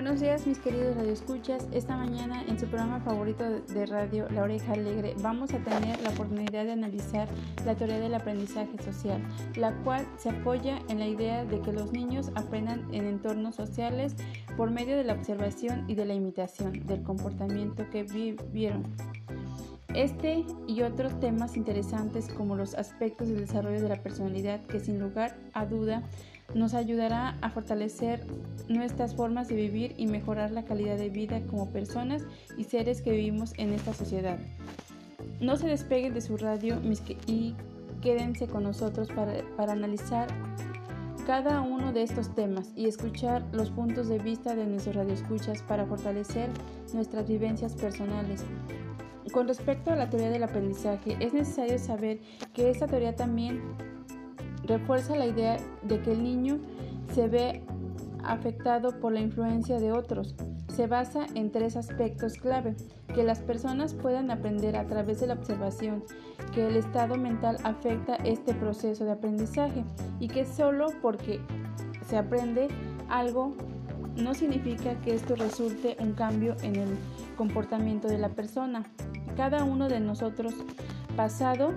Buenos días mis queridos radioescuchas. Esta mañana en su programa favorito de radio, La Oreja Alegre, vamos a tener la oportunidad de analizar la teoría del aprendizaje social, la cual se apoya en la idea de que los niños aprendan en entornos sociales por medio de la observación y de la imitación del comportamiento que vivieron. Este y otros temas interesantes como los aspectos del desarrollo de la personalidad que sin lugar a duda nos ayudará a fortalecer nuestras formas de vivir y mejorar la calidad de vida como personas y seres que vivimos en esta sociedad. No se despeguen de su radio y quédense con nosotros para, para analizar cada uno de estos temas y escuchar los puntos de vista de nuestros radioescuchas para fortalecer nuestras vivencias personales. Con respecto a la teoría del aprendizaje, es necesario saber que esta teoría también refuerza la idea de que el niño se ve afectado por la influencia de otros. Se basa en tres aspectos clave, que las personas puedan aprender a través de la observación, que el estado mental afecta este proceso de aprendizaje y que solo porque se aprende algo no significa que esto resulte un cambio en el comportamiento de la persona. Cada uno de nosotros pasado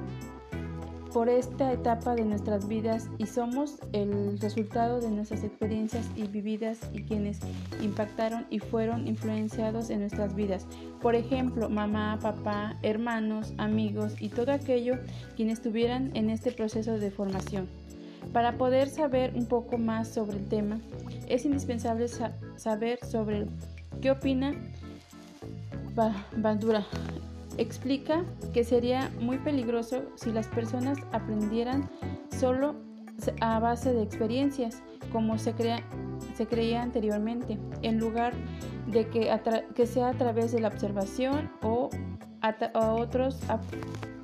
por esta etapa de nuestras vidas y somos el resultado de nuestras experiencias y vividas y quienes impactaron y fueron influenciados en nuestras vidas. Por ejemplo, mamá, papá, hermanos, amigos y todo aquello quienes estuvieran en este proceso de formación. Para poder saber un poco más sobre el tema, es indispensable saber sobre qué opina Bandura Explica que sería muy peligroso si las personas aprendieran solo a base de experiencias, como se, creía anteriormente, en lugar de que, sea a través de la observación o a, otros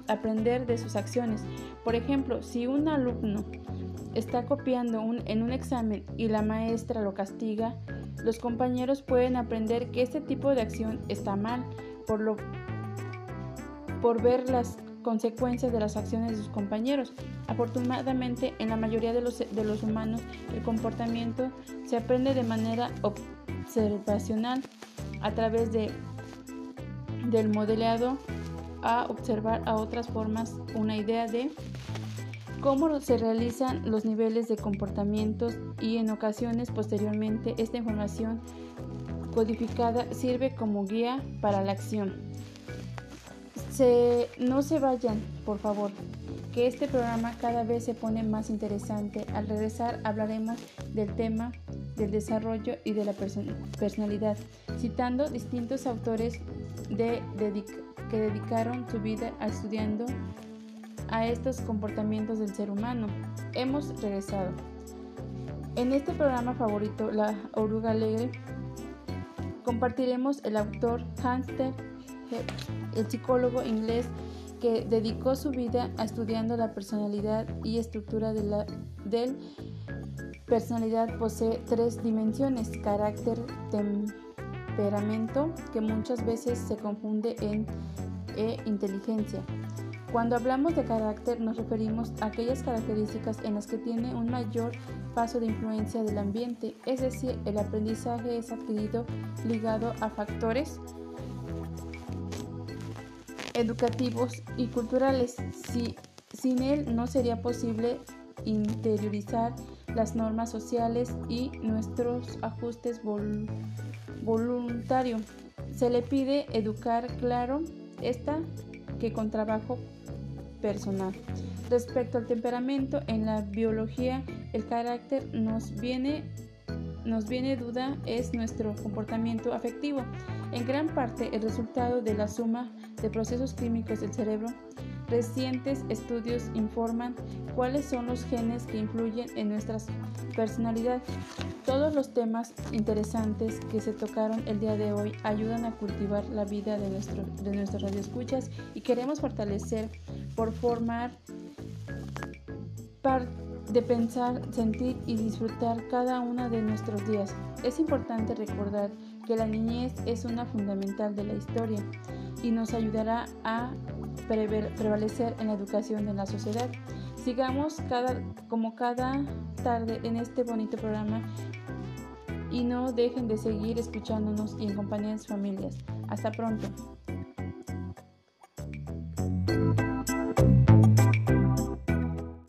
aprender de sus acciones. Por ejemplo, si un alumno está copiando en un examen y la maestra lo castiga, los compañeros pueden aprender que este tipo de acción está mal, por lo por ver las consecuencias de las acciones de sus compañeros. Afortunadamente, en la mayoría de los, humanos, el comportamiento se aprende de manera observacional a través de, del modelado a observar a otras formas una idea de cómo se realizan los niveles de comportamientos y en ocasiones posteriormente esta información codificada sirve como guía para la acción no se vayan, por favor, que este programa cada vez se pone más interesante. Al regresar hablaremos del tema del desarrollo y de la personalidad, citando distintos autores que dedicaron su vida a estudiando a estos comportamientos del ser humano. Hemos regresado. En este programa favorito, La Oruga Alegre, compartiremos el autor Hanster el psicólogo inglés que dedicó su vida a estudiando la personalidad y estructura de la del personalidad posee tres dimensiones, carácter, temperamento, que muchas veces se confunde en e inteligencia. Cuando hablamos de carácter nos referimos a aquellas características en las que tiene un mayor paso de influencia del ambiente, es decir, el aprendizaje es adquirido ligado a factores educativos y culturales. Si, sin él no sería posible interiorizar las normas sociales y nuestros ajustes voluntarios. Se le pide educar claro esta que con trabajo personal. Respecto al temperamento, en la biología el carácter nos viene nos viene duda es nuestro comportamiento afectivo, en gran parte el resultado de la suma de procesos químicos del cerebro. Recientes estudios informan cuáles son los genes que influyen en nuestra personalidad. Todos los temas interesantes que se tocaron el día de hoy ayudan a cultivar la vida de, nuestro, de nuestros radioescuchas y queremos fortalecer por formar parte de pensar, sentir y disfrutar cada uno de nuestros días. Es importante recordar que la niñez es una fundamental de la historia y nos ayudará a prevalecer en la educación de la sociedad. Sigamos cada, como cada tarde en este bonito programa y no dejen de seguir escuchándonos y en compañía de sus familias. Hasta pronto.